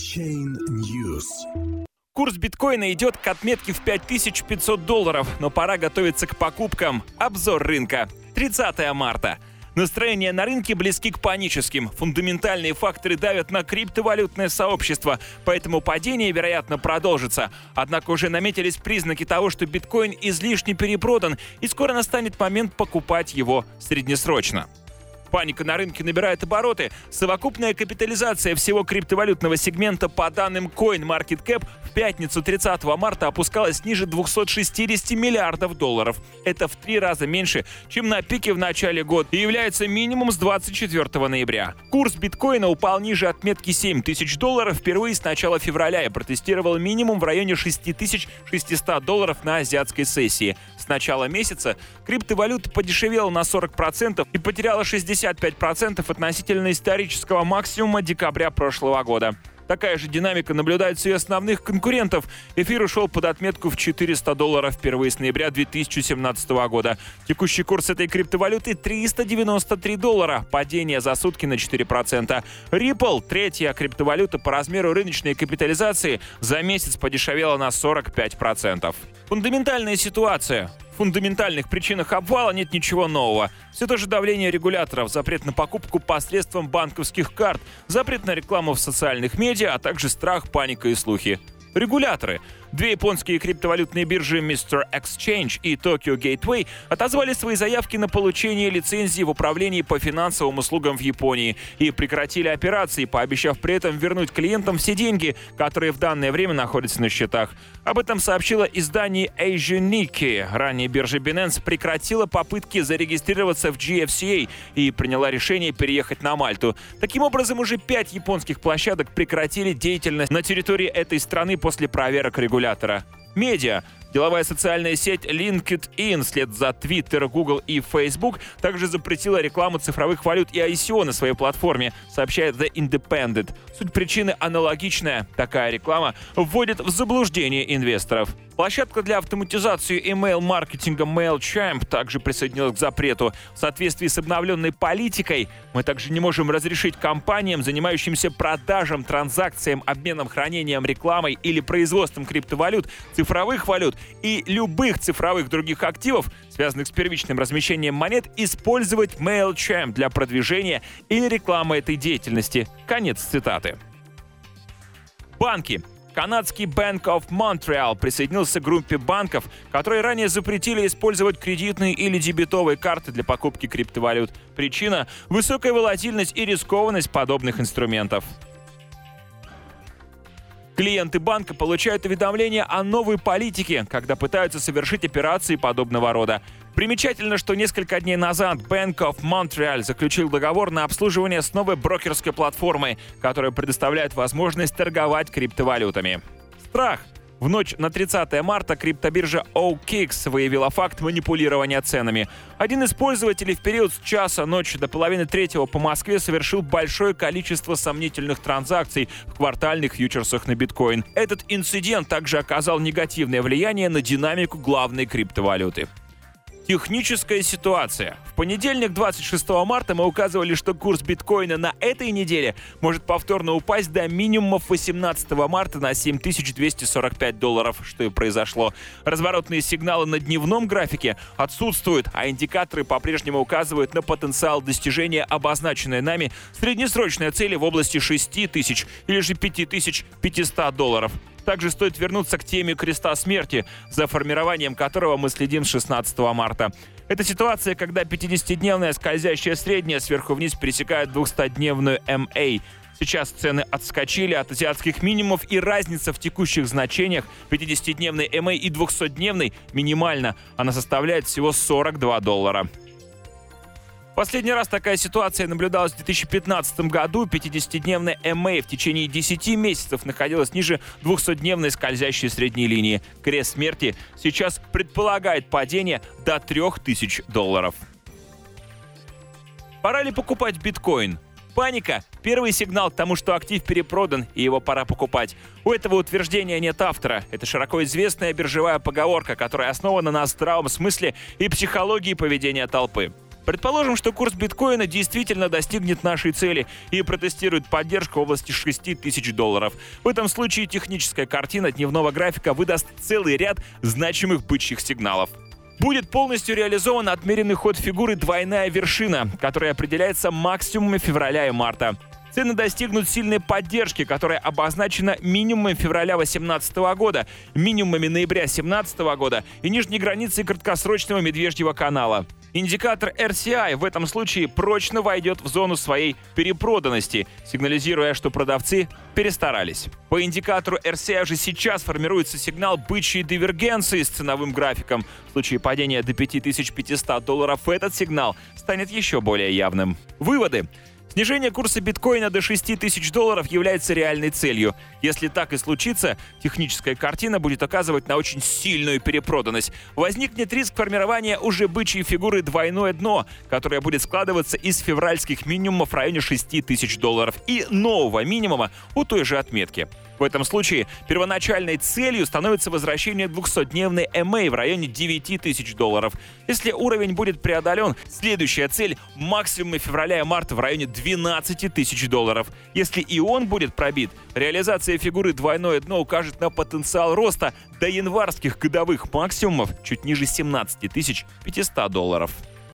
Chain News. Курс биткоина идет к отметке в 5500 долларов, но пора готовиться к покупкам. Обзор рынка. 30 марта. Настроения на рынке близки к паническим. Фундаментальные факторы давят на криптовалютное сообщество, поэтому падение, вероятно, продолжится. Однако уже наметились признаки того, что биткоин излишне перепродан, и скоро настанет момент покупать его среднесрочно. Паника на рынке набирает обороты. Совокупная капитализация всего криптовалютного сегмента по данным CoinMarketCap в пятницу 30 марта опускалась ниже 260 миллиардов долларов. Это в три раза меньше, чем на пике в начале года и является минимум с 24 ноября. Курс биткоина упал ниже отметки 7 тысяч долларов впервые с начала февраля и протестировал минимум в районе 6600 долларов на азиатской сессии. С начала месяца криптовалюта подешевела на 40% и потеряла 65% относительно исторического максимума декабря прошлого года. Такая же динамика наблюдается и основных конкурентов. Эфир ушел под отметку в 400 долларов впервые с ноября 2017 года. Текущий курс этой криптовалюты 393 доллара. Падение за сутки на 4%. Ripple, третья криптовалюта по размеру рыночной капитализации, за месяц подешевела на 45%. Фундаментальная ситуация фундаментальных причинах обвала нет ничего нового. Все то же давление регуляторов, запрет на покупку посредством банковских карт, запрет на рекламу в социальных медиа, а также страх, паника и слухи. Регуляторы. Две японские криптовалютные биржи Mr. Exchange и Tokyo Gateway отозвали свои заявки на получение лицензии в управлении по финансовым услугам в Японии и прекратили операции, пообещав при этом вернуть клиентам все деньги, которые в данное время находятся на счетах. Об этом сообщило издание Asian Nikkei. Ранее биржа Binance прекратила попытки зарегистрироваться в GFCA и приняла решение переехать на Мальту. Таким образом, уже пять японских площадок прекратили деятельность на территории этой страны после проверок регулятора. Медиа. Деловая социальная сеть LinkedIn вслед за Twitter, Google и Facebook также запретила рекламу цифровых валют и ICO на своей платформе, сообщает The Independent. Суть причины аналогичная. Такая реклама вводит в заблуждение инвесторов. Площадка для автоматизации email-маркетинга MailChimp также присоединилась к запрету. В соответствии с обновленной политикой мы также не можем разрешить компаниям, занимающимся продажем, транзакциям, обменом, хранением, рекламой или производством криптовалют, цифровых валют и любых цифровых других активов, связанных с первичным размещением монет, использовать MailChimp для продвижения или рекламы этой деятельности. Конец цитаты. Банки. Канадский Bank of Montreal присоединился к группе банков, которые ранее запретили использовать кредитные или дебетовые карты для покупки криптовалют. Причина – высокая волатильность и рискованность подобных инструментов. Клиенты банка получают уведомления о новой политике, когда пытаются совершить операции подобного рода. Примечательно, что несколько дней назад Bank of Montreal заключил договор на обслуживание с новой брокерской платформой, которая предоставляет возможность торговать криптовалютами. Страх – в ночь на 30 марта криптобиржа OKX выявила факт манипулирования ценами. Один из пользователей в период с часа ночи до половины третьего по Москве совершил большое количество сомнительных транзакций в квартальных фьючерсах на биткоин. Этот инцидент также оказал негативное влияние на динамику главной криптовалюты. Техническая ситуация. В понедельник, 26 марта, мы указывали, что курс биткоина на этой неделе может повторно упасть до минимумов 18 марта на 7245 долларов, что и произошло. Разворотные сигналы на дневном графике отсутствуют, а индикаторы по-прежнему указывают на потенциал достижения обозначенной нами среднесрочной цели в области 6000 или же 5500 долларов. Также стоит вернуться к теме креста смерти, за формированием которого мы следим с 16 марта. Это ситуация, когда 50-дневная скользящая средняя сверху вниз пересекает 200-дневную MA. Сейчас цены отскочили от азиатских минимумов, и разница в текущих значениях 50-дневной MA и 200-дневной минимальна. Она составляет всего 42 доллара. Последний раз такая ситуация наблюдалась в 2015 году. 50-дневная MA в течение 10 месяцев находилась ниже 200-дневной скользящей средней линии. Крест смерти сейчас предполагает падение до 3000 долларов. Пора ли покупать биткоин? Паника – первый сигнал к тому, что актив перепродан и его пора покупать. У этого утверждения нет автора. Это широко известная биржевая поговорка, которая основана на здравом смысле и психологии поведения толпы. Предположим, что курс биткоина действительно достигнет нашей цели и протестирует поддержку в области 6 тысяч долларов. В этом случае техническая картина дневного графика выдаст целый ряд значимых бычьих сигналов будет полностью реализован отмеренный ход фигуры «двойная вершина», которая определяется максимумами февраля и марта. Цены достигнут сильной поддержки, которая обозначена минимумом февраля 2018 года, минимумами ноября 2017 года и нижней границей краткосрочного медвежьего канала. Индикатор RCI в этом случае прочно войдет в зону своей перепроданности, сигнализируя, что продавцы перестарались. По индикатору RCI уже сейчас формируется сигнал бычьей дивергенции с ценовым графиком. В случае падения до 5500 долларов этот сигнал станет еще более явным. Выводы. Снижение курса биткоина до 6 тысяч долларов является реальной целью. Если так и случится, техническая картина будет оказывать на очень сильную перепроданность. Возникнет риск формирования уже бычьей фигуры «двойное дно», которая будет складываться из февральских минимумов в районе 6 тысяч долларов и нового минимума у той же отметки. В этом случае первоначальной целью становится возвращение 200-дневной MA в районе 9 тысяч долларов. Если уровень будет преодолен, следующая цель – максимум февраля и марта в районе 12 тысяч долларов. Если и он будет пробит, реализация фигуры «двойное дно» укажет на потенциал роста до январских годовых максимумов чуть ниже 17 500 долларов.